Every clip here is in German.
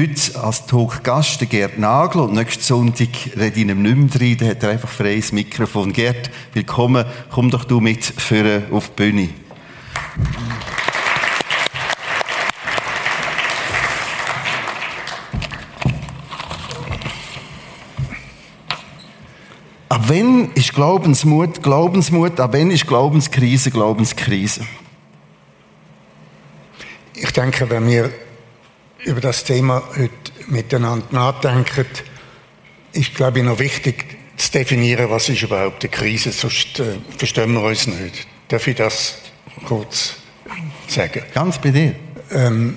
heute als Talk-Gast Gerd Nagel und nächsten Sonntag rede ich ihm nicht mehr rein, dann hat er einfach freies Mikrofon. Gerd, willkommen, komm doch du mit für auf die Bühne. Ab wann ist Glaubensmut Glaubensmut? Ab wann ist Glaubenskrise Glaubenskrise? Ich denke, wenn wir über das Thema heute miteinander nachdenken, ist, glaube ich, noch wichtig zu definieren, was ist überhaupt eine Krise, sonst äh, verstehen wir uns nicht. Darf ich das kurz sagen? Ganz bei dir. Ähm,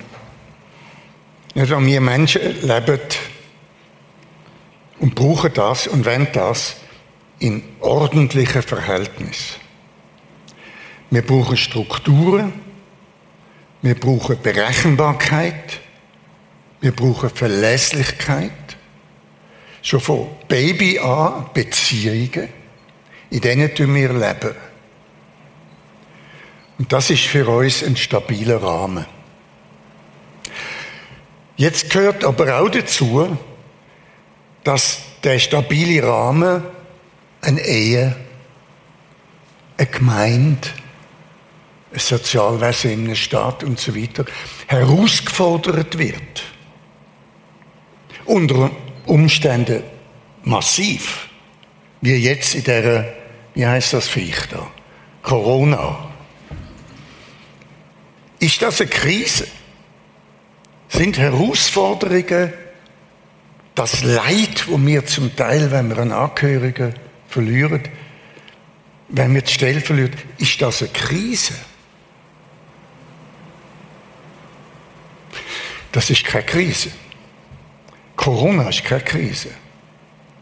nicht, wir Menschen leben und brauchen das und wollen das in ordentlichen Verhältnissen. Wir brauchen Strukturen, wir brauchen Berechenbarkeit, wir brauchen Verlässlichkeit. Schon von Baby an Beziehungen, in denen wir leben. Und das ist für uns ein stabiler Rahmen. Jetzt gehört aber auch dazu, dass der stabile Rahmen eine Ehe, eine Gemeinde, ein Sozialwesen in einem Staat und so weiter herausgefordert wird. Unter Umständen massiv. Wie jetzt in der, wie heißt das Viech da? Corona. Ist das eine Krise? Sind Herausforderungen das Leid, wo wir zum Teil, wenn wir einen Angehörigen verlieren, wenn wir die Stelle verlieren, ist das eine Krise. Das ist keine Krise. Corona ist keine Krise.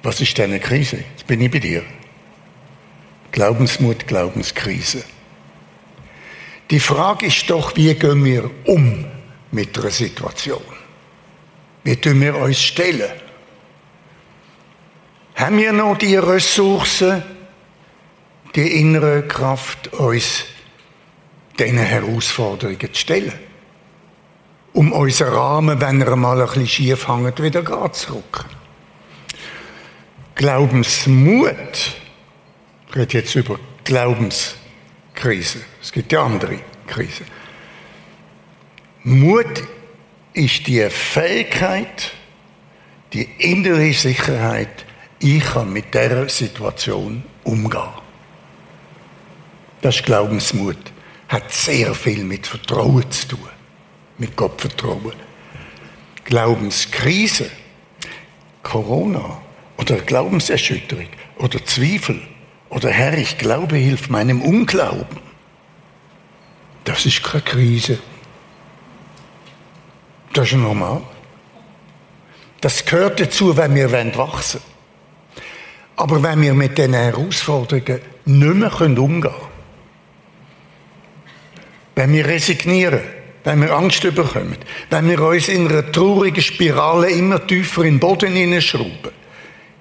Was ist denn eine Krise? Jetzt bin ich bei dir. Glaubensmut, Glaubenskrise. Die Frage ist doch, wie gehen wir um mit der Situation? Wie tun wir uns stellen? Haben wir noch die Ressourcen, die innere Kraft, uns diesen Herausforderungen zu stellen? Um unseren Rahmen, wenn er mal ein bisschen schief hängt, wieder gerade zu rücken. Glaubensmut, ich rede jetzt über Glaubenskrise, es gibt ja andere Krisen. Mut ist die Fähigkeit, die innere Sicherheit, ich kann mit dieser Situation umgehen. Das ist Glaubensmut. Hat sehr viel mit Vertrauen zu tun. Mit Gottvertrauen. Glaubenskrise, Corona oder Glaubenserschütterung oder Zweifel oder Herr, ich glaube, hilf meinem Unglauben. Das ist keine Krise. Das ist normal. Das gehört dazu, wenn wir wachsen wollen. Aber wenn wir mit diesen Herausforderungen nicht mehr umgehen können, wenn wir resignieren, wenn wir Angst bekommen, wenn wir uns in einer traurigen Spirale immer tiefer in den Boden hineinschrauben,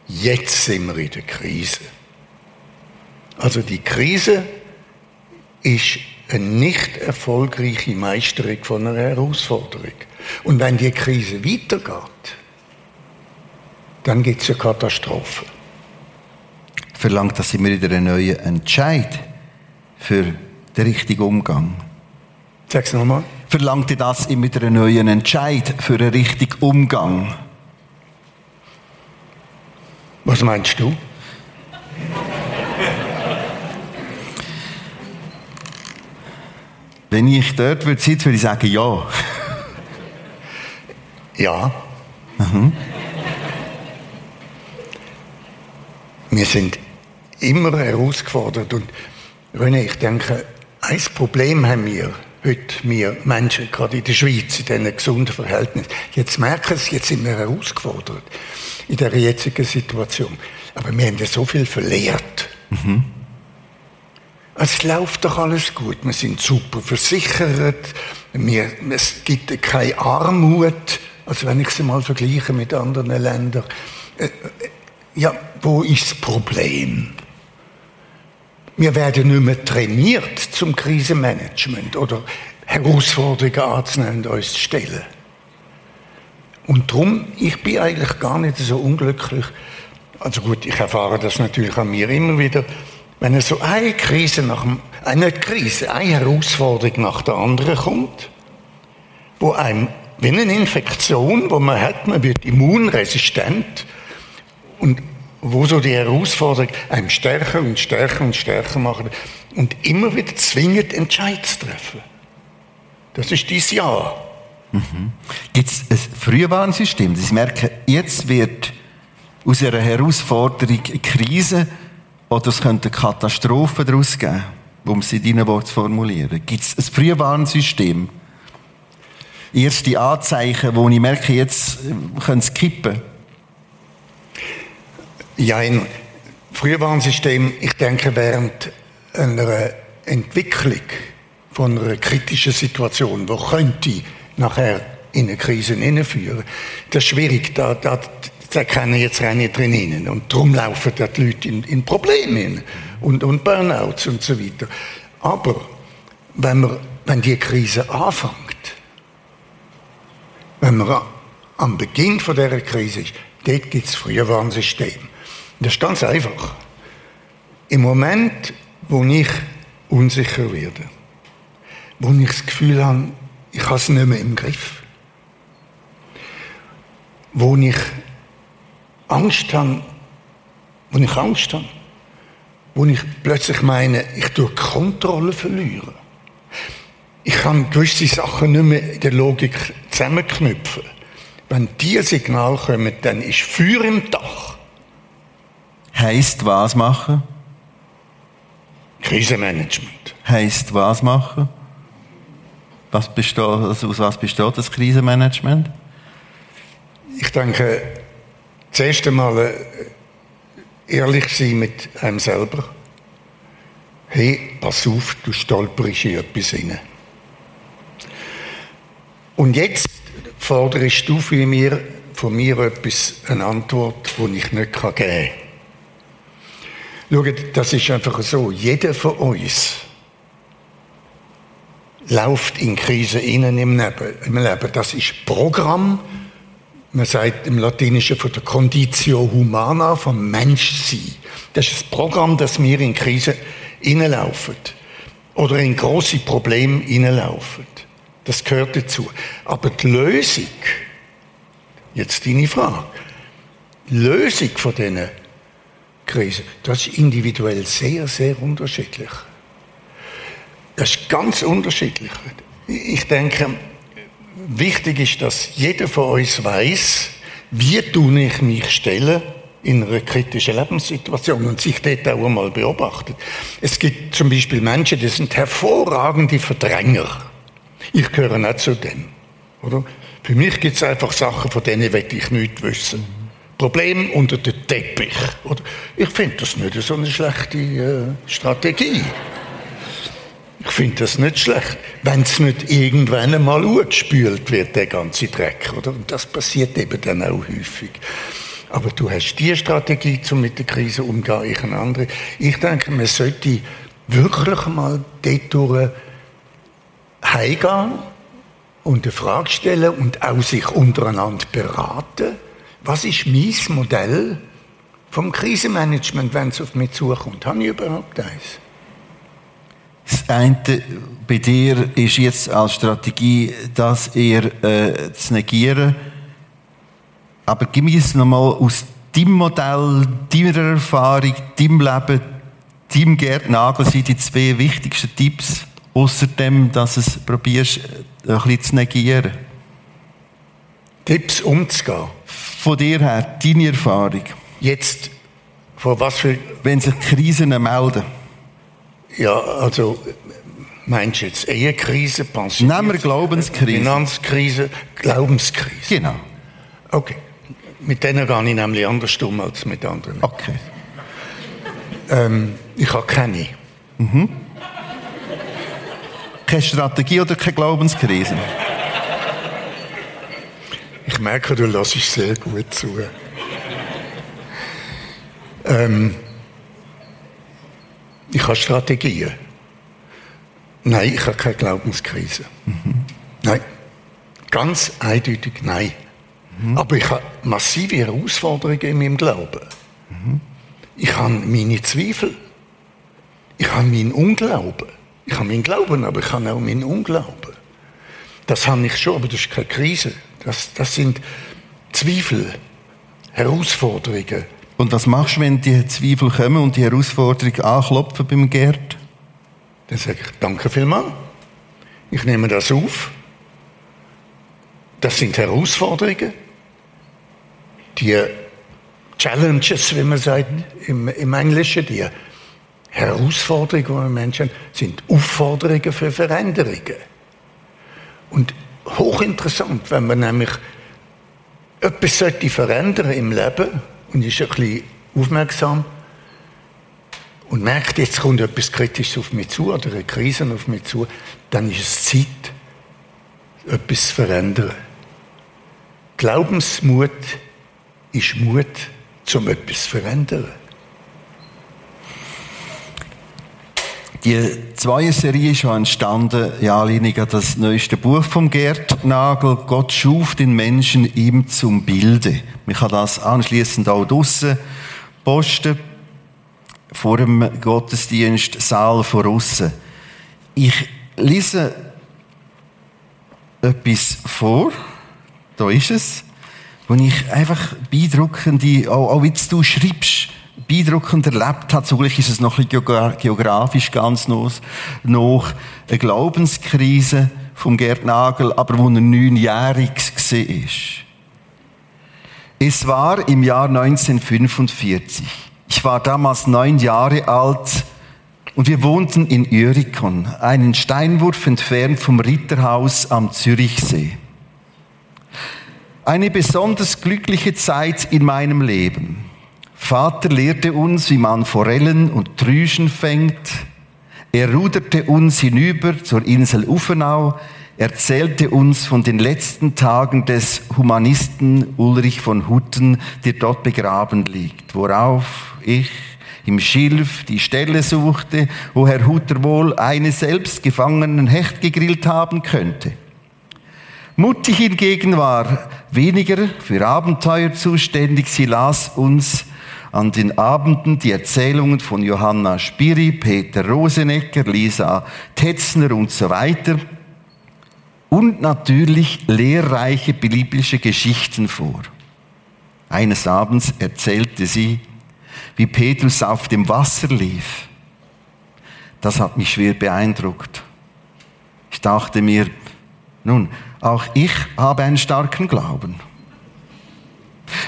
jetzt sind wir in der Krise. Also die Krise ist eine nicht erfolgreiche Meisterung von einer Herausforderung. Und wenn die Krise weitergeht, dann gibt es eine Katastrophe verlangt das immer wieder einen neuen Entscheid für den richtigen Umgang. Sag's nochmal. Verlangt das immer wieder einen neuen Entscheid für den richtigen Umgang? Was meinst du? Wenn ich dort würde sitzen, würde ich sagen, ja. ja. Mhm. Wir sind immer herausgefordert. Und René, ich denke, ein Problem haben wir heute, wir Menschen, gerade in der Schweiz, in diesen gesunden Verhältnissen. Jetzt merken sie, jetzt sind wir herausgefordert in der jetzigen Situation. Aber wir haben ja so viel verlehrt. Mhm. Es läuft doch alles gut. Wir sind super versichert. Wir, es gibt keine Armut. Also wenn ich sie mal vergleiche mit anderen Ländern. Äh, äh, ja, wo ist das Problem? Wir werden nicht mehr trainiert zum Krisenmanagement oder Herausforderungen anzunehmen und uns zu stellen. Und darum, ich bin eigentlich gar nicht so unglücklich. Also gut, ich erfahre das natürlich an mir immer wieder. Wenn so eine Krise nach dem, äh, nicht Krise, eine Herausforderung nach der anderen kommt, wo einem, wie eine Infektion, wo man hat, man wird immunresistent und wo so die Herausforderung einem stärker und stärker und stärker machen und immer wieder zwingend Entscheid zu treffen. Das ist dieses Jahr. Mhm. Gibt es ein Frühwarnsystem? Sie merken, jetzt wird aus einer Herausforderung eine Krise oder es könnte eine Katastrophe daraus geben, um es in deinen Worten zu formulieren. Gibt es ein Frühwarnsystem? Erste Anzeichen, wo ich merke, jetzt könnte es kippen? Ja, ein Frühwarnsystem, ich denke, während einer Entwicklung von einer kritischen Situation, wo könnte nachher in eine Krise hineinführen, das ist schwierig, da, da, da kann jetzt rein drin hin. Und darum laufen die Leute in, in Probleme und, und Burnouts und so weiter. Aber wenn, man, wenn die Krise anfängt, wenn man am Beginn von dieser Krise ist, dort gibt es Frühwarnsystem. Das ist ganz einfach. Im Moment, wo ich unsicher werde, wo ich das Gefühl habe, ich habe es nicht mehr im Griff, wo ich Angst habe, wo ich Angst habe, wo ich plötzlich meine, ich tue Kontrolle verlieren. Ich kann gewisse Sachen nicht mehr in der Logik zusammenknüpfen. Wenn diese Signale kommen, dann ist Feuer im Dach. Heißt was machen? Krisenmanagement. Heißt was machen? Was besteht, also aus was besteht das Krisenmanagement? Ich denke, zuerst einmal äh, ehrlich sein mit einem selber. Hey, pass auf, du stolperst in etwas rein. Und jetzt forderst du von mir, von mir etwas, eine Antwort, die ich nicht geben kann. Schaut, das ist einfach so. Jeder von uns läuft in Krise innen im Leben. Das ist Programm. Man sagt im Latinischen von der Conditio Humana, vom Menschsein. Das ist das Programm, dass wir in Krise hineinlaufen. Oder in große Probleme hineinlaufen. Das gehört dazu. Aber die Lösung, jetzt deine Frage, die Lösung von diesen Krise. Das ist individuell sehr, sehr unterschiedlich. Das ist ganz unterschiedlich. Ich denke, wichtig ist, dass jeder von uns weiß, wie tue ich mich stellen in einer kritischen Lebenssituation und sich dort auch einmal beobachtet. Es gibt zum Beispiel Menschen, die sind hervorragende Verdränger. Ich gehöre nicht zu denen. Oder? Für mich gibt es einfach Sachen, von denen ich nichts wissen. Problem unter den Teppich. Ich finde das nicht so eine schlechte äh, Strategie. Ich finde das nicht schlecht, wenn es nicht irgendwann einmal gespült wird, der ganze Dreck. Oder? Und das passiert eben dann auch häufig. Aber du hast die Strategie, um mit der Krise umzugehen, ich eine andere. Ich denke, man sollte wirklich mal dort heimgehen und eine Frage stellen und auch sich untereinander beraten was ist mein Modell vom Krisenmanagement, wenn es auf mich zukommt? Habe ich überhaupt eins? Das eine bei dir ist jetzt als Strategie, das eher äh, zu negieren. Aber gib mir es nochmal aus deinem Modell, deiner Erfahrung, deinem Leben, deinem Gerd Nagel sind die zwei wichtigsten Tipps, außerdem, dass du es probierst, ein bisschen zu negieren. Tipps umzugehen von dir her, deine Erfahrung? Jetzt, von was für... Wenn sich Krisen melden. Ja, also, meinst du jetzt Ehekrise, Pension? Nehmen wir Glaubenskrise. Finanzkrise, Glaubenskrise. Genau. Okay. Mit denen gehe ich nämlich anders um als mit anderen. Okay. Ähm, ich habe keine. Mhm. Keine Strategie oder keine Glaubenskrise? Ich merke, du lässt sehr gut zu. Ähm, ich habe Strategien. Nein, ich habe keine Glaubenskrise. Mhm. Nein. Ganz eindeutig nein. Mhm. Aber ich habe massive Herausforderungen in meinem Glauben. Mhm. Ich habe meine Zweifel. Ich habe meinen Unglauben. Ich habe meinen Glauben, aber ich habe auch meinen Unglauben. Das habe ich schon, aber das ist keine Krise. Das, das sind Zweifel, Herausforderungen. Und was machst du, wenn die Zweifel kommen und die Herausforderungen anklopfen beim Gerd? Dann sage ich, danke vielmals. Ich nehme das auf. Das sind Herausforderungen. Die Challenges, wie man sagt im, im Englischen, die Herausforderungen, die wir Menschen haben, sind Aufforderungen für Veränderungen. Und hochinteressant, wenn man nämlich etwas sollte verändern im Leben und ist ein bisschen aufmerksam und merkt, jetzt kommt etwas Kritisches auf mich zu oder eine Krise auf mich zu, dann ist es Zeit, etwas zu verändern. Glaubensmut ist Mut, um etwas zu verändern. Die zweite Serie ist schon entstanden, ja, Anlehnung an das neueste Buch vom Gerd Nagel. Gott schuf den Menschen ihm zum Bilde. Man kann das anschließend auch draussen posten, vor dem Gottesdienst, Saal von aussen. Ich lese etwas vor, da ist es, wo ich einfach beeindruckende, auch, auch wie du schreibst, beeindruckend erlebt hat. Zugleich ist es noch ein geografisch ganz noch eine Glaubenskrise vom Gerd Nagel, aber wo er neunjährig war. Es war im Jahr 1945. Ich war damals neun Jahre alt und wir wohnten in Örikon, einen Steinwurf entfernt vom Ritterhaus am Zürichsee. Eine besonders glückliche Zeit in meinem Leben. Vater lehrte uns, wie man Forellen und Trüschen fängt. Er ruderte uns hinüber zur Insel Uffenau, erzählte uns von den letzten Tagen des Humanisten Ulrich von Hutten, der dort begraben liegt, worauf ich im Schilf die Stelle suchte, wo Herr Hutter wohl eine selbst gefangenen Hecht gegrillt haben könnte. Mutti hingegen war weniger für Abenteuer zuständig. Sie las uns an den Abenden die Erzählungen von Johanna Spiri, Peter Rosenecker, Lisa Tetzner und so weiter. Und natürlich lehrreiche biblische Geschichten vor. Eines Abends erzählte sie, wie Petrus auf dem Wasser lief. Das hat mich schwer beeindruckt. Ich dachte mir, nun, auch ich habe einen starken Glauben.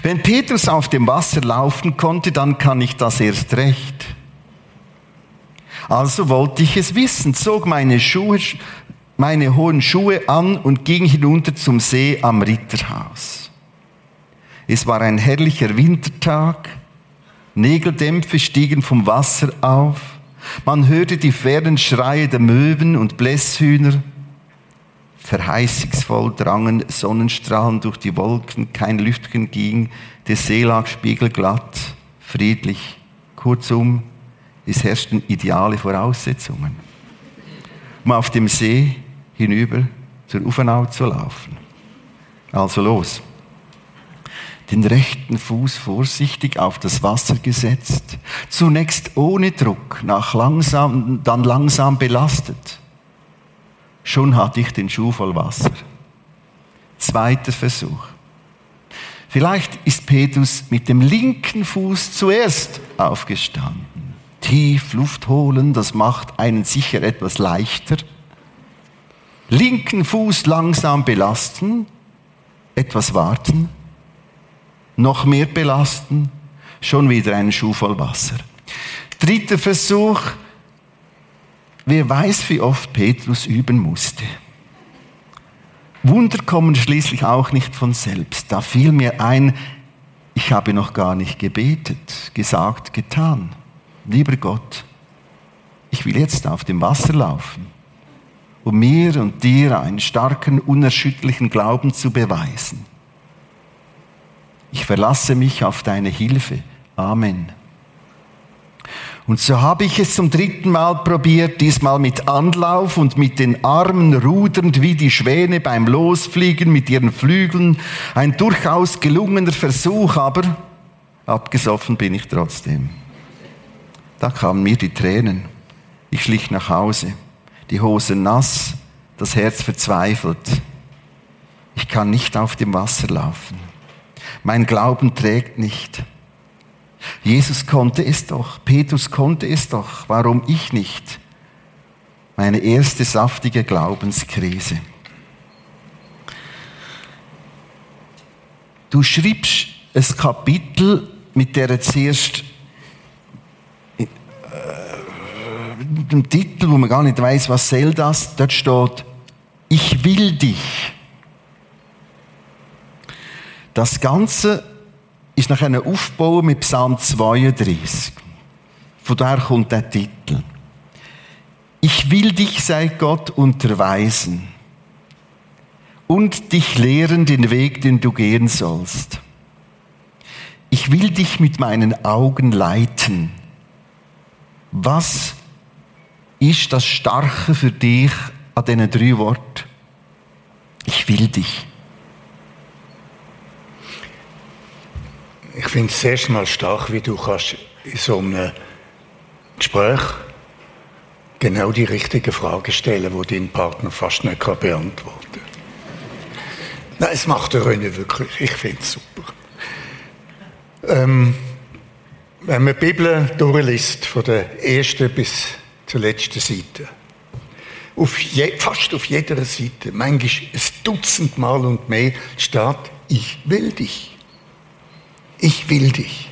Wenn Petrus auf dem Wasser laufen konnte, dann kann ich das erst recht. Also wollte ich es wissen, zog meine Schuhe, meine hohen Schuhe an und ging hinunter zum See am Ritterhaus. Es war ein herrlicher Wintertag. Nägeldämpfe stiegen vom Wasser auf. Man hörte die fernen Schreie der Möwen und Blässhühner. Verheißungsvoll drangen Sonnenstrahlen durch die Wolken, kein Lüftchen ging, der See lag spiegelglatt, friedlich. Kurzum, es herrschten ideale Voraussetzungen, um auf dem See hinüber zur Uffenau zu laufen. Also los. Den rechten Fuß vorsichtig auf das Wasser gesetzt, zunächst ohne Druck, nach langsam, dann langsam belastet Schon hatte ich den Schuh voll Wasser. Zweiter Versuch. Vielleicht ist Petrus mit dem linken Fuß zuerst aufgestanden. Tief Luft holen, das macht einen sicher etwas leichter. Linken Fuß langsam belasten, etwas warten, noch mehr belasten, schon wieder einen Schuh voll Wasser. Dritter Versuch, Wer weiß, wie oft Petrus üben musste. Wunder kommen schließlich auch nicht von selbst. Da fiel mir ein, ich habe noch gar nicht gebetet, gesagt, getan. Lieber Gott, ich will jetzt auf dem Wasser laufen, um mir und dir einen starken, unerschütterlichen Glauben zu beweisen. Ich verlasse mich auf deine Hilfe. Amen. Und so habe ich es zum dritten Mal probiert, diesmal mit Anlauf und mit den Armen rudernd wie die Schwäne beim Losfliegen mit ihren Flügeln. Ein durchaus gelungener Versuch, aber abgesoffen bin ich trotzdem. Da kamen mir die Tränen. Ich schlich nach Hause, die Hose nass, das Herz verzweifelt. Ich kann nicht auf dem Wasser laufen. Mein Glauben trägt nicht. Jesus konnte es doch, Petrus konnte es doch, warum ich nicht? Meine erste saftige Glaubenskrise. Du schriebst ein Kapitel, mit der zuerst äh, mit dem Titel, wo man gar nicht weiß, was soll das, dort steht, ich will dich. Das Ganze ist nach einem Aufbau mit Psalm 32. Von daher kommt der Titel. Ich will dich, sei Gott, unterweisen und dich lehren den Weg, den du gehen sollst. Ich will dich mit meinen Augen leiten. Was ist das Starke für dich an diesen drei Worten? Ich will dich. Ich finde es sehr mal stark, wie du kannst in so einem Gespräch genau die richtigen Fragen stellen, die dein Partner fast nicht beantworten kann. Nein, es macht der René wirklich. Ich finde es super. Ähm, wenn man die Bibel durchliest, von der ersten bis zur letzten Seite, auf je, fast auf jeder Seite, manchmal ein Dutzend Mal und mehr, steht, ich will dich ich will dich.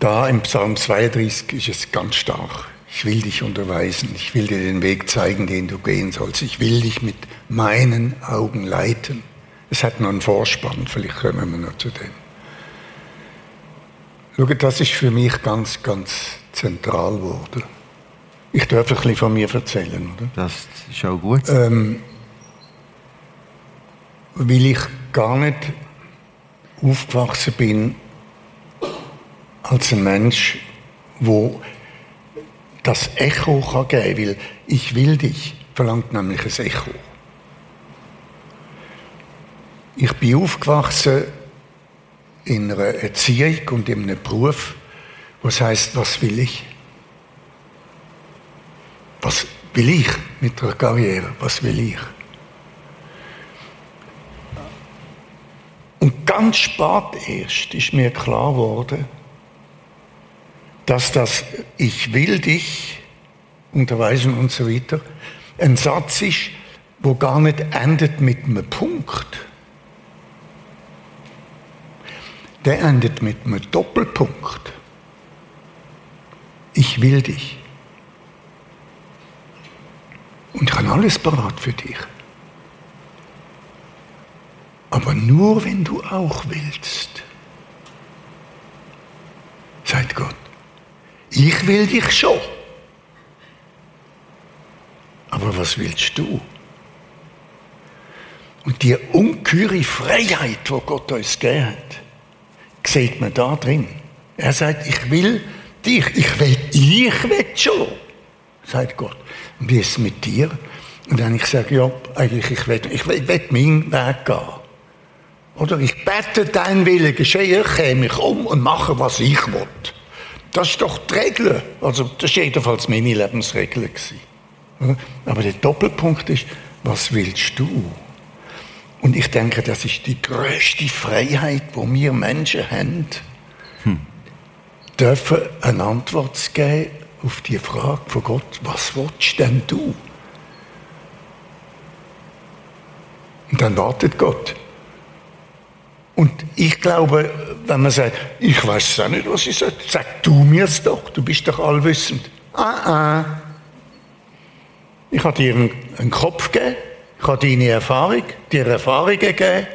Da im Psalm 32 ist es ganz stark. Ich will dich unterweisen, ich will dir den Weg zeigen, den du gehen sollst. Ich will dich mit meinen Augen leiten. Es hat noch einen Vorspann, vielleicht kommen wir noch zu dem. Schau, das ist für mich ganz, ganz zentral geworden. Ich darf ein bisschen von mir erzählen, oder? Das ist auch gut. Ähm, weil ich gar nicht aufgewachsen bin als ein Mensch, wo das Echo geben kann, weil ich will dich, verlangt nämlich ein Echo. Ich bin aufgewachsen in einer Erziehung und in einem Beruf, was heißt, was will ich? Was will ich mit der Karriere? Was will ich? Und ganz spät erst ist mir klar geworden, dass das Ich will dich unterweisen und so weiter ein Satz ist, wo gar nicht endet mit einem Punkt. Der endet mit einem Doppelpunkt. Ich will dich. Und ich habe alles parat für dich. Aber nur wenn du auch willst, sagt Gott. Ich will dich schon. Aber was willst du? Und die ungeheure Freiheit, die Gott uns gegeben hat, sieht man da drin. Er sagt, ich will dich, ich will, ich will schon, sagt Gott. Und wie ist es mit dir? Und wenn ich sage, ja, eigentlich, ich will, ich will, ich will meinen Weg gehen. Oder ich bete, dein Wille geschehe, käme ich um und mache, was ich will. Das ist doch die Regel. Also, das war jedenfalls meine Lebensregel. Gewesen. Aber der Doppelpunkt ist, was willst du? Und ich denke, das ist die größte Freiheit, wo wir Menschen haben, hm. dürfen eine Antwort zu geben auf die Frage von Gott, was willst denn du? Und dann wartet Gott. Und ich glaube, wenn man sagt, ich weiß auch nicht, was ich sage, sag du mir es doch, du bist doch allwissend. Ah, ah. Ich habe dir einen, Kopf gegeben, ich habe deine Erfahrung, dir Erfahrungen gegeben,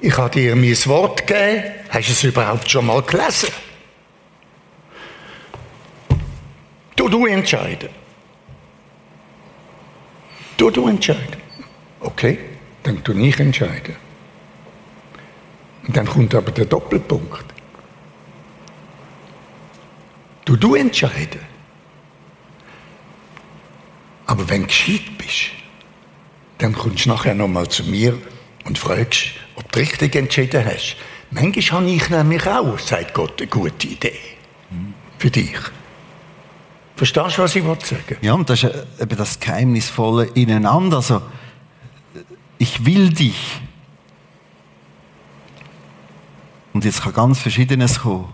ich habe dir mein Wort gegeben. Hast du es überhaupt schon mal gelesen? Du, du entscheiden. Du, du entscheiden. Okay, dann tu ich entscheiden. Und dann kommt aber der Doppelpunkt. Du, du entscheiden. Aber wenn du gescheit bist, dann kommst du nachher nochmal zu mir und fragst, ob du richtig entschieden hast. Manchmal habe ich nämlich auch, sagt Gott, eine gute Idee. Für dich. Verstehst du, was ich sagen Ja, und das ist eben das Geheimnisvolle ineinander. Also, ich will dich. Und jetzt kann ganz Verschiedenes kommen.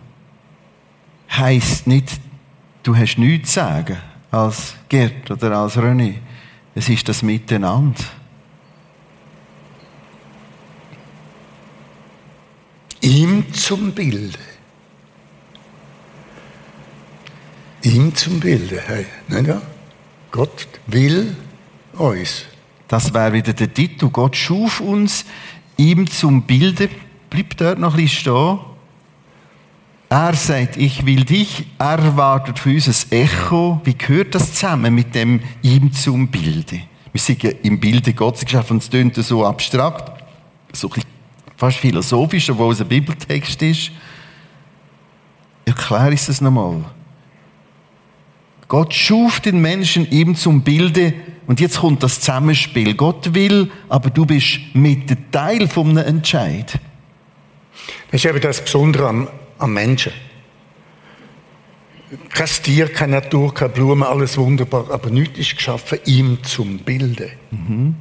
Heißt nicht, du hast nichts zu sagen als Gerd oder als René. Es ist das Miteinander. Ihm zum Bilde. Ihm zum Bilde. Hey, nicht ja? Gott will uns. Das wäre wieder der Titel. Gott schuf uns ihm zum Bilde. Bleibt dort noch ein bisschen stehen. Er sagt, ich will dich. Er wartet für uns ein Echo. Wie gehört das zusammen mit dem ihm zum Bilde? Wir sind ja im Bilde Gottes geschaffen es klingt so abstrakt, so ein fast philosophisch, obwohl es ein Bibeltext ist. Erkläre ich es nochmal. Gott schuf den Menschen ihm zum Bilde und jetzt kommt das Zusammenspiel. Gott will, aber du bist mit Teil einem Entscheid. Das ist eben das Besondere am, am Menschen. Kein Tier, keine Natur, keine Blume, alles wunderbar, aber nichts ist geschaffen, ihm zum Bilde. Mhm.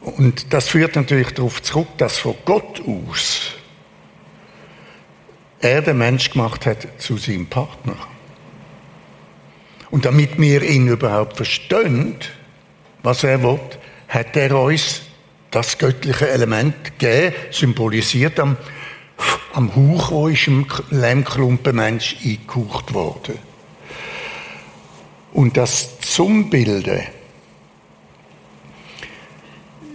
Und das führt natürlich darauf zurück, dass von Gott aus er den Mensch gemacht hat zu seinem Partner. Und damit wir ihn überhaupt verstehen, was er will, hat er uns das göttliche Element gegeben, symbolisiert am, am Hauch, wo ist im Lehmklumpenmensch eingehaucht wurde. Und das zum Bilde,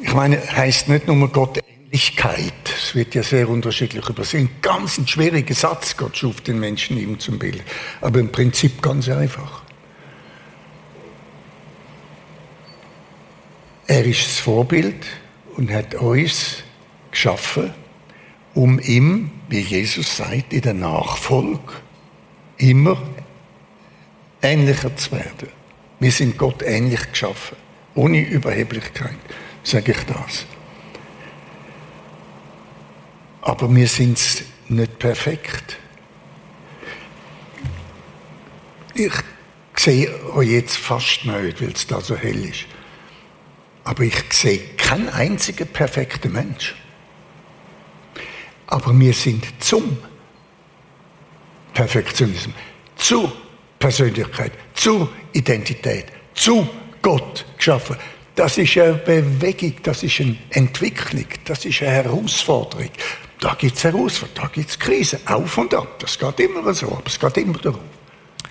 ich meine, heißt nicht nur Gott Ähnlichkeit. Es wird ja sehr unterschiedlich übersehen. Ganz ein schwieriger Satz. Gott schuf den Menschen ihm zum Bild. Aber im Prinzip ganz einfach. Er ist das Vorbild und hat uns geschaffen, um ihm, wie Jesus sagt, in der Nachfolge immer ähnlicher zu werden. Wir sind Gott ähnlich geschaffen, ohne Überheblichkeit sage ich das. Aber wir sind nicht perfekt. Ich sehe euch jetzt fast nicht, weil es da so hell ist. Aber ich sehe keinen einzigen perfekten Mensch. Aber wir sind zum Perfektionismus, zur Persönlichkeit, zur Identität, zu Gott geschaffen. Das ist eine Bewegung, das ist eine Entwicklung, das ist eine Herausforderung. Da gibt es Herausforderungen, da gibt es Krisen, auf und ab. Das geht immer so, aber es geht immer darum.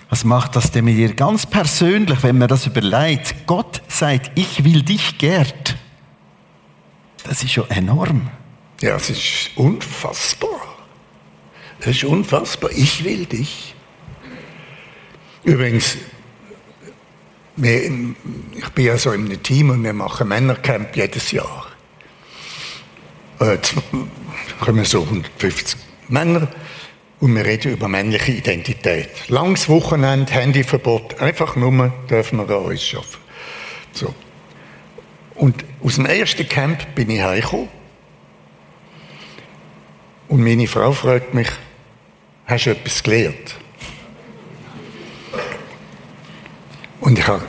Was macht das denn mit dir ganz persönlich, wenn man das überlegt? Gott sagt, ich will dich, Gerd. Das ist schon enorm. Ja, es ist unfassbar. Das ist unfassbar. Ich will dich. Übrigens, ich bin ja so in einem Team und wir machen Männercamp jedes Jahr. Jetzt kommen so 150 Männer und wir reden über männliche Identität. Langes Wochenende, Handyverbot, einfach nur dürfen wir an uns arbeiten. So. Und aus dem ersten Camp bin ich heimgekommen und meine Frau fragt mich, hast du etwas gelernt? Und ich habe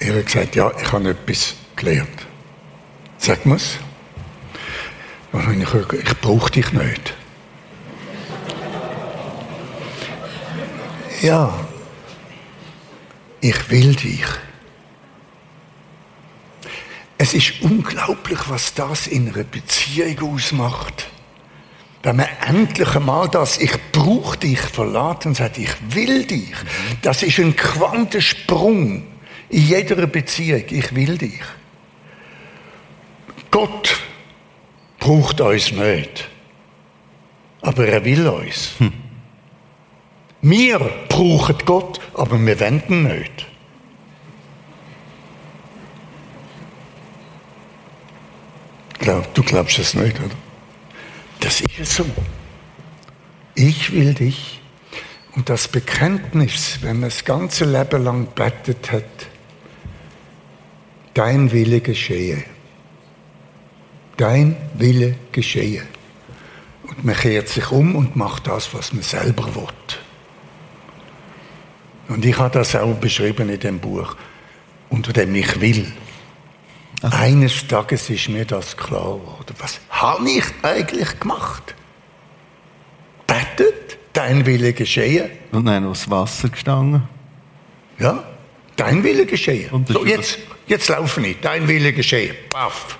ihr gesagt, ja, ich habe etwas gelernt. Sag mir's. Und ich gesagt, ich brauche dich nicht. Ja, ich will dich. Es ist unglaublich, was das in einer Beziehung ausmacht. Wenn man endlich einmal das Ich brauche dich verlässt und sagt, ich will dich, das ist ein Quantensprung in jeder Beziehung. Ich will dich. Gott braucht uns nicht, aber er will uns. Hm. Wir brauchen Gott, aber wir wenden nicht. Du glaubst es nicht, oder? Das ist so. Ich will dich. Und das Bekenntnis, wenn man das ganze Leben lang betet hat, dein Wille geschehe. Dein Wille geschehe. Und man kehrt sich um und macht das, was man selber will. Und ich habe das auch beschrieben in dem Buch, unter dem ich will. Also. Eines Tages ist mir das klar geworden. Was habe ich eigentlich gemacht? Betet, dein Wille geschehe. Und dann aufs Wasser gestanden. Ja, dein Wille geschehe. So, jetzt, jetzt laufe ich, dein Wille geschehe. Paff.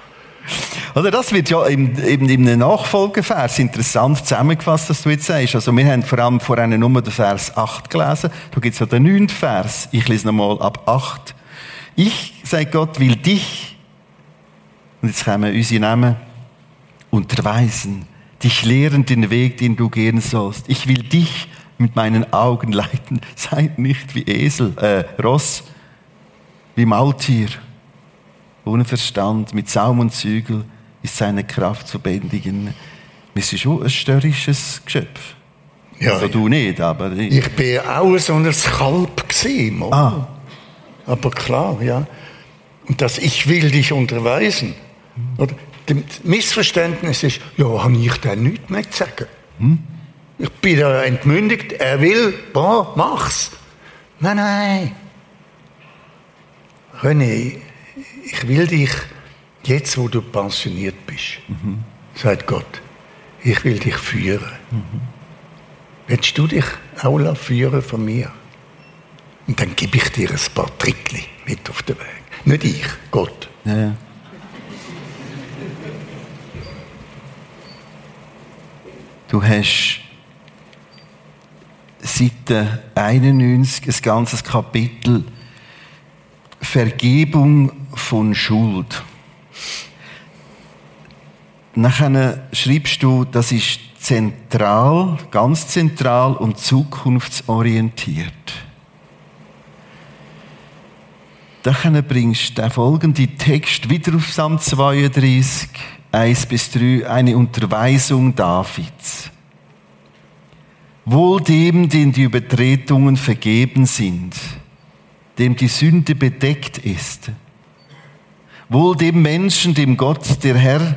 Oder das wird ja eben in einem Nachfolgevers interessant zusammengefasst, was du jetzt sagst. Also wir haben vor allem vor einer Nummer den Vers 8 gelesen. Da gibt es ja den 9. Vers. Ich lese nochmal ab 8. Ich, sagt Gott, will dich, und jetzt kommen unsere Namen, unterweisen, dich lehren den Weg, den du gehen sollst. Ich will dich mit meinen Augen leiten. Sei nicht wie Esel, äh, Ross, wie Maultier ohne Verstand, mit Saum und Zügel, ist seine Kraft zu bändigen. Wir sind schon ein störrisches Geschöpf. Ja, also du nicht, aber ich. Ich bin auch so ein Kalb gewesen, ah. Aber klar, ja. Und das Ich will dich unterweisen. Oder das Missverständnis ist, ja, habe ich da nichts mehr zu sagen? Hm? Ich bin da entmündigt, er will, boah, mach's. Nein, nein. René, ich will dich, jetzt wo du pensioniert bist, mhm. sagt Gott, ich will dich führen. Mhm. Willst du dich auch führen von mir? Und dann gebe ich dir ein paar Trickli mit auf den Weg. Nicht ich, Gott. Ja. Du hast Seite 91 ein ganzes Kapitel Vergebung von Schuld. Nachher schreibst du, das ist zentral, ganz zentral und zukunftsorientiert. Dann bringst du den folgenden Text wieder auf Psalm 32, 1 bis 3, eine Unterweisung Davids. Wohl dem, den die Übertretungen vergeben sind, dem die Sünde bedeckt ist. Wohl dem Menschen, dem Gott, der Herr,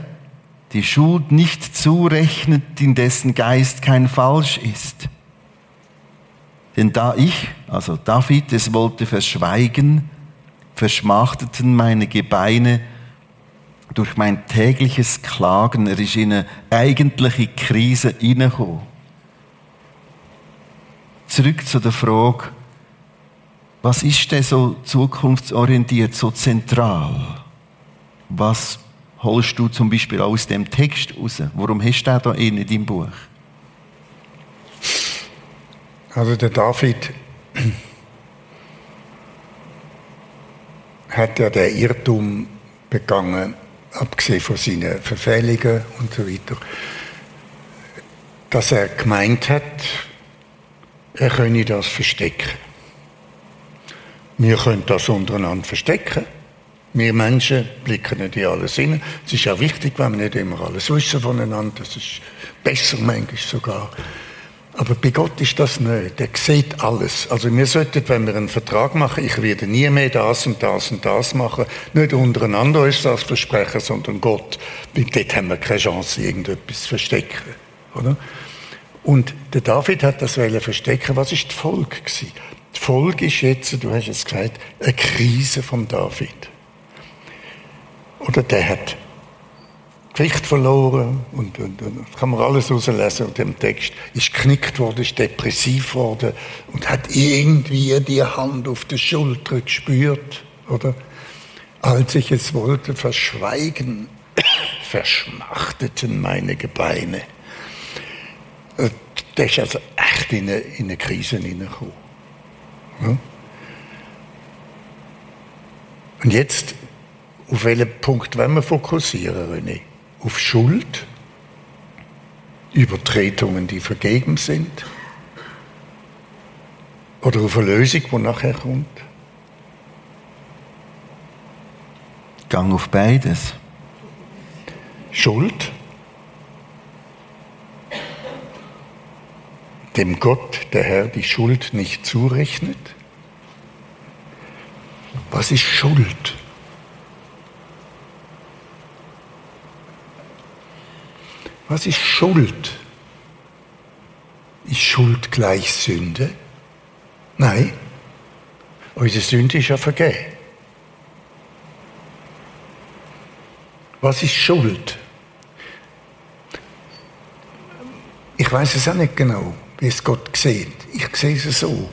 die Schuld nicht zurechnet, in dessen Geist kein Falsch ist. Denn da ich, also David, es wollte verschweigen, verschmachteten meine Gebeine durch mein tägliches Klagen. Er ist in eine eigentliche Krise hineingekommen. Zurück zu der Frage, was ist denn so zukunftsorientiert, so zentral? Was holst du zum Beispiel aus dem Text raus? Warum hast du da in deinem Buch? Also der David hat ja den Irrtum begangen, abgesehen von seinen Verfehlungen und so weiter, dass er gemeint hat, er könne das verstecken. Wir können das untereinander verstecken. Wir Menschen blicken nicht in alles hinein. Es ist auch wichtig, wenn wir nicht immer alles wissen voneinander. Das ist besser manchmal sogar. Aber bei Gott ist das nicht. Er sieht alles. Also wir sollten, wenn wir einen Vertrag machen, ich werde nie mehr das und das und das machen, nicht untereinander uns das versprechen, sondern Gott. Weil dort haben wir keine Chance, irgendetwas zu verstecken. Oder? Und der David hat das verstecken. Was ist die Folge gewesen? Die Folge ist jetzt, du hast es gesagt, eine Krise von David. Oder der hat Gewicht verloren und, und, und das kann man alles herauslesen aus dem Text. Ist geknickt worden, ist depressiv worden und hat irgendwie die Hand auf der Schulter gespürt, oder? Als ich es wollte verschweigen, verschmachteten meine Gebeine. Äh, der ist also echt in eine, in eine Krise hineingekommen. Ja? Und jetzt, auf welchen Punkt wollen wir fokussieren, René? Auf Schuld, Übertretungen, die vergeben sind? Oder auf eine Lösung, die nachher kommt? Gang auf beides. Schuld dem Gott, der Herr, die Schuld nicht zurechnet? Was ist Schuld? Was ist Schuld? Ist Schuld gleich Sünde? Nein. Unsere Sünde ist ja vergeben. Was ist Schuld? Ich weiß es auch nicht genau, wie es Gott sieht. Ich sehe es so.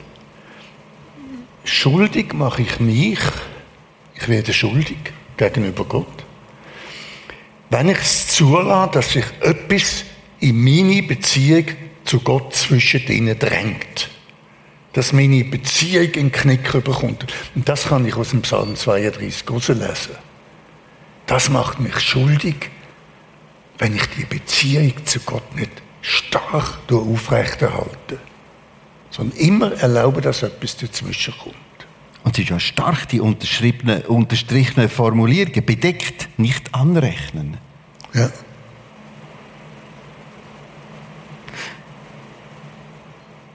Schuldig mache ich mich, ich werde schuldig gegenüber Gott. Wenn ich es zulasse, dass sich etwas in meine Beziehung zu Gott zwischen ihnen drängt. Dass meine Beziehung in Knick bekommt. Und das kann ich aus dem Psalm 32 herauslesen. Das macht mich schuldig, wenn ich die Beziehung zu Gott nicht stark aufrechterhalte, sondern immer erlaube, dass etwas dazwischen kommt. Und es ist ja stark, die unterstrichene Formulierung, bedeckt, nicht anrechnen. Ja.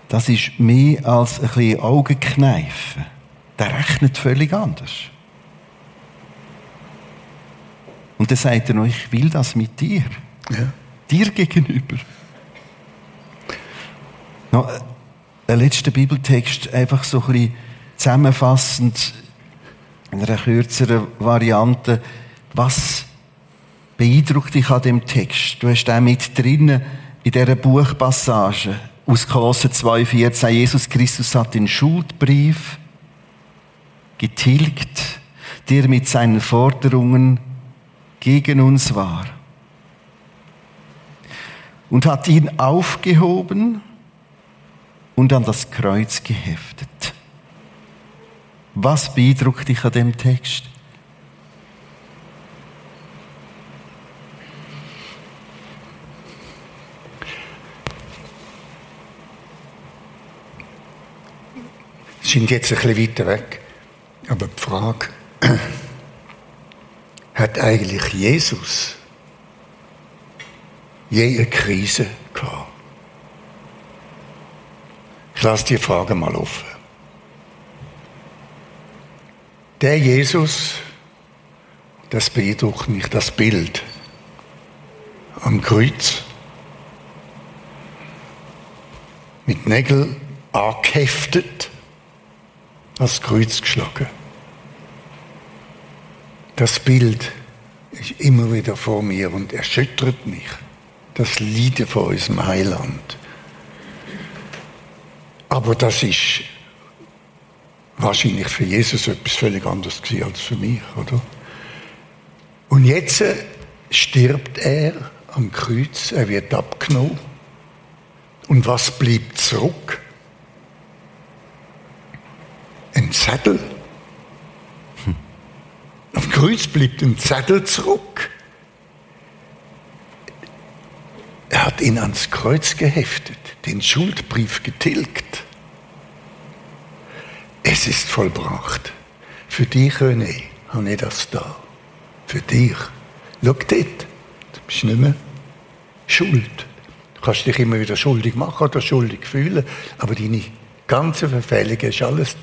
Das ist mehr als ein bisschen Augenkneifen. Der rechnet völlig anders. Und dann sagt er noch, ich will das mit dir. Ja. Dir gegenüber. Noch ein letzter Bibeltext, einfach so ein bisschen zusammenfassend, in einer kürzeren Variante. Was beeindruckt dich an dem Text? Du hast auch mit drinnen in dieser Buchpassage aus Kolosser 2,14. Jesus Christus hat den Schuldbrief getilgt, der mit seinen Forderungen gegen uns war. Und hat ihn aufgehoben und an das Kreuz geheftet. Was beeindruckt dich an dem Text? Sind jetzt ein bisschen weiter weg. Aber die Frage, hat eigentlich Jesus je eine Krise gehabt? Ich lasse die Frage mal offen. Der Jesus, das beeindruckt mich, das Bild am Kreuz mit Nägeln angeheftet, als Kreuz geschlagen. Das Bild ist immer wieder vor mir und erschüttert mich. Das Leiden von unserem Heiland. Aber das ist wahrscheinlich für Jesus etwas völlig anderes als für mich, oder? Und jetzt stirbt er am Kreuz, er wird abgenommen. Und was bleibt zurück? Ein Zettel. Am Kreuz bleibt ein Zettel zurück. Er hat ihn ans Kreuz geheftet, den Schuldbrief getilgt. Es ist vollbracht. Für dich, René, habe ich das da. Für dich. Schau dort. Du bist nicht mehr schuld. Du kannst dich immer wieder schuldig machen oder schuldig fühlen, aber deine ganze Verfehlung ist alles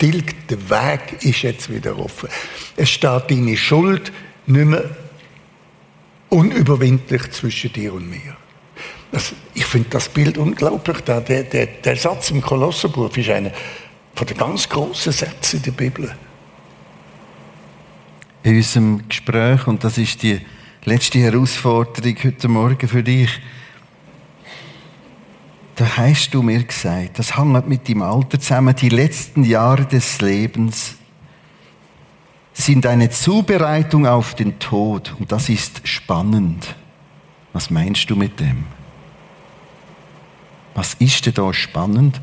tilgt. Der Weg ist jetzt wieder offen. Es steht deine Schuld nicht mehr unüberwindlich zwischen dir und mir. Das, ich finde das Bild unglaublich. Der, der, der Satz im Kolosserbuch ist einer von den ganz grossen Sätzen in der Bibel. In unserem Gespräch, und das ist die letzte Herausforderung heute Morgen für dich, da hast du mir gesagt, das hängt mit dem Alter zusammen, die letzten Jahre des Lebens sind eine Zubereitung auf den Tod und das ist spannend. Was meinst du mit dem? Was ist denn da spannend?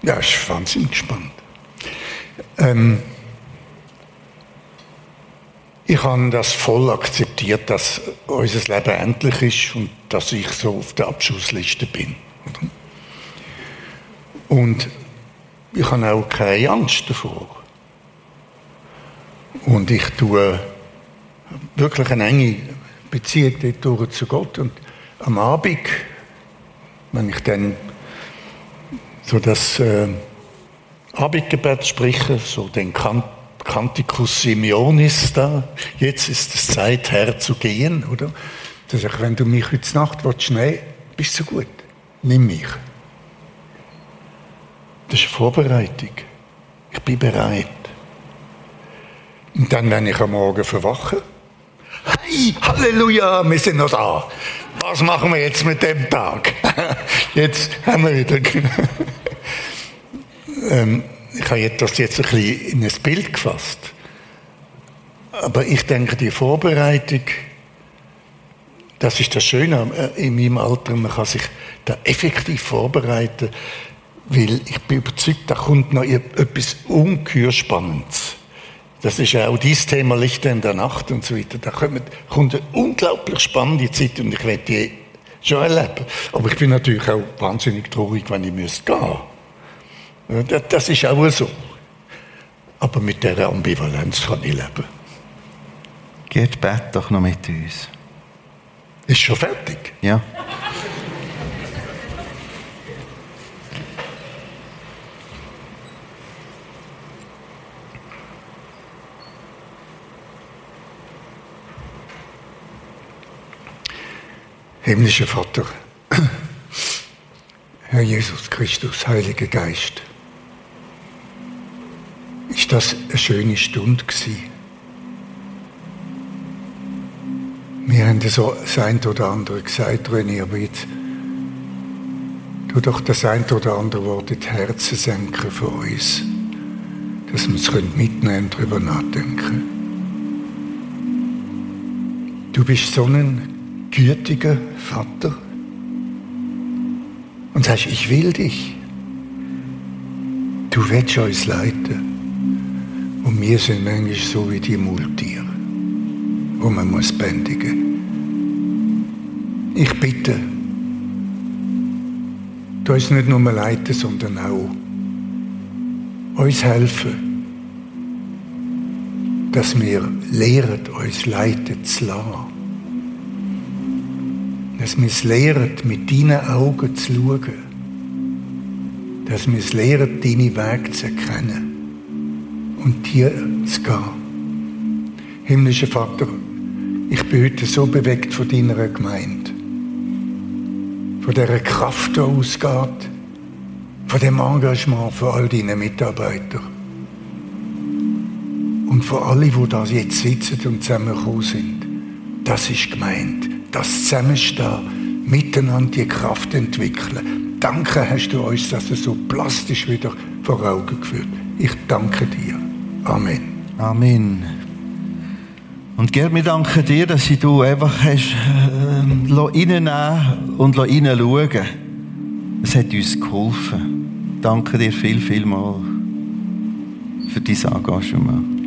Ja, ist wahnsinnig spannend. Ähm, ich habe das voll akzeptiert, dass unser Leben endlich ist und dass ich so auf der Abschussliste bin. Und ich habe auch keine Angst davor. Und ich tue wirklich eine enge Beziehung dort zu Gott. Und am Abend wenn ich dann so das äh, Abendgebet spreche, so den Kant Canticus Simeonis da, jetzt ist es Zeit, Herr, zu gehen, oder? Dass ich, wenn du mich heute Nacht willst, nehmen bist du gut, nimm mich. Das ist eine Vorbereitung. Ich bin bereit. Und dann, wenn ich am Morgen verwache, hey, Halleluja, wir sind noch da. Was machen wir jetzt mit dem Tag? jetzt haben wir wieder. ähm, ich habe das jetzt ein bisschen in ein Bild gefasst. Aber ich denke, die Vorbereitung, das ist das Schöne in meinem Alter, man kann sich da effektiv vorbereiten, weil ich bin überzeugt, da kommt noch etwas ungeheuer Spannendes. Das ist ja auch dieses Thema Lichter in der Nacht und so weiter. Da kommt, eine unglaublich spannende Zeit und ich werde die schon erleben. Aber ich bin natürlich auch wahnsinnig traurig, wenn ich müsste gehen. Das ist auch so. Aber mit dieser Ambivalenz kann ich leben. Geht bett doch noch mit uns. Ist schon fertig? Ja. Himmlischer Vater, Herr Jesus Christus, Heiliger Geist, ist das eine schöne Stunde gewesen. Wir haben so das eine oder andere gesagt, René, aber jetzt tu doch das eine oder andere Wort in die Herzen senken von uns, dass wir es mitnehmen und darüber nachdenken. Du bist so ein gütiger Vater und sagst, ich will dich. Du willst uns leiten. Wir sind manchmal so wie die Multiere, wo man muss bändigen. Ich bitte, du uns nicht nur leiten, sondern auch uns helfen, dass wir lehren, uns leiten zu lassen dass wir es lernen, mit deinen Augen zu schauen. Dass wir es lernen, deine Wege zu erkennen und dir zu gehen. Himmlischer Vater, ich bin heute so bewegt von deiner Gemeinde. Von dieser Kraft, die ausgeht. Von dem Engagement von all deinen Mitarbeitern. Und von allen, die da jetzt sitzen und zusammengekommen sind. Das ist gemeint das Zusammenstehen, miteinander die Kraft entwickeln. Danke hast du uns das so plastisch wieder vor Augen geführt. Ich danke dir. Amen. Amen. Und Gerd, wir danken dir, dass du einfach hast äh, reinnehmen und reinschauen Es hat uns geholfen. Danke dir viel, viel mal für dein Engagement.